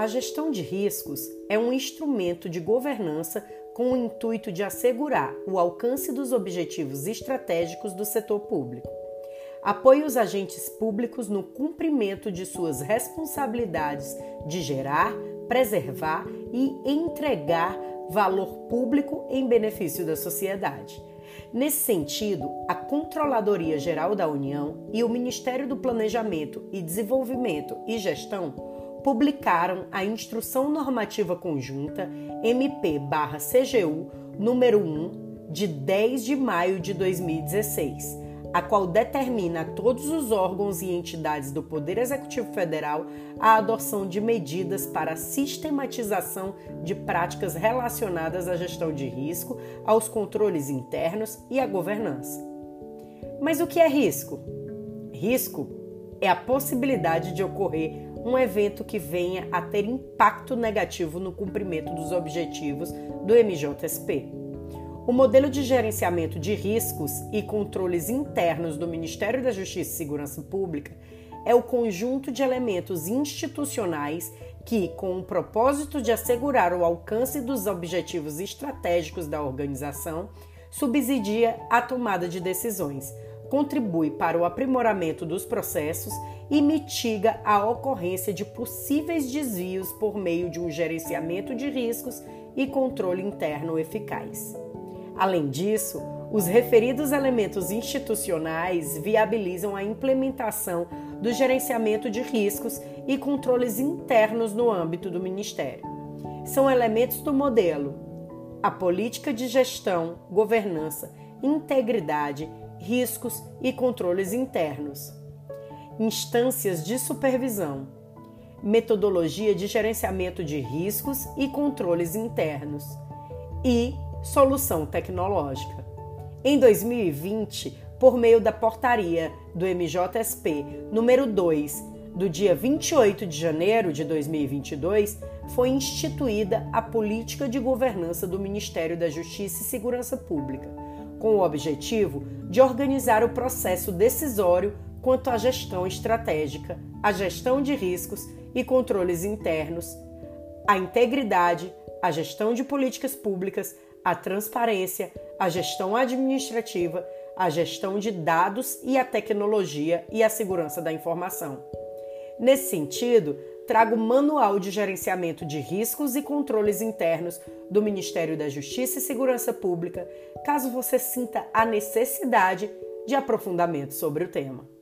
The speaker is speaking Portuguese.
A gestão de riscos é um instrumento de governança com o intuito de assegurar o alcance dos objetivos estratégicos do setor público. Apoia os agentes públicos no cumprimento de suas responsabilidades de gerar, preservar e entregar valor público em benefício da sociedade. Nesse sentido, a Controladoria Geral da União e o Ministério do Planejamento e Desenvolvimento e Gestão publicaram a Instrução Normativa Conjunta MP/CGU número 1 de 10 de maio de 2016 a qual determina a todos os órgãos e entidades do Poder Executivo Federal a adoção de medidas para a sistematização de práticas relacionadas à gestão de risco, aos controles internos e à governança. Mas o que é risco? Risco é a possibilidade de ocorrer um evento que venha a ter impacto negativo no cumprimento dos objetivos do MJSP. O modelo de gerenciamento de riscos e controles internos do Ministério da Justiça e Segurança Pública é o conjunto de elementos institucionais que, com o propósito de assegurar o alcance dos objetivos estratégicos da organização, subsidia a tomada de decisões, contribui para o aprimoramento dos processos e mitiga a ocorrência de possíveis desvios por meio de um gerenciamento de riscos e controle interno eficaz. Além disso, os referidos elementos institucionais viabilizam a implementação do gerenciamento de riscos e controles internos no âmbito do Ministério. São elementos do modelo a política de gestão, governança, integridade, riscos e controles internos, instâncias de supervisão, metodologia de gerenciamento de riscos e controles internos. E solução tecnológica. Em 2020, por meio da portaria do MJSP número 2, do dia 28 de janeiro de 2022, foi instituída a política de governança do Ministério da Justiça e Segurança Pública, com o objetivo de organizar o processo decisório quanto à gestão estratégica, a gestão de riscos e controles internos, a integridade, a gestão de políticas públicas, a transparência, a gestão administrativa, a gestão de dados e a tecnologia e a segurança da informação. Nesse sentido, trago o Manual de Gerenciamento de Riscos e Controles Internos do Ministério da Justiça e Segurança Pública, caso você sinta a necessidade de aprofundamento sobre o tema.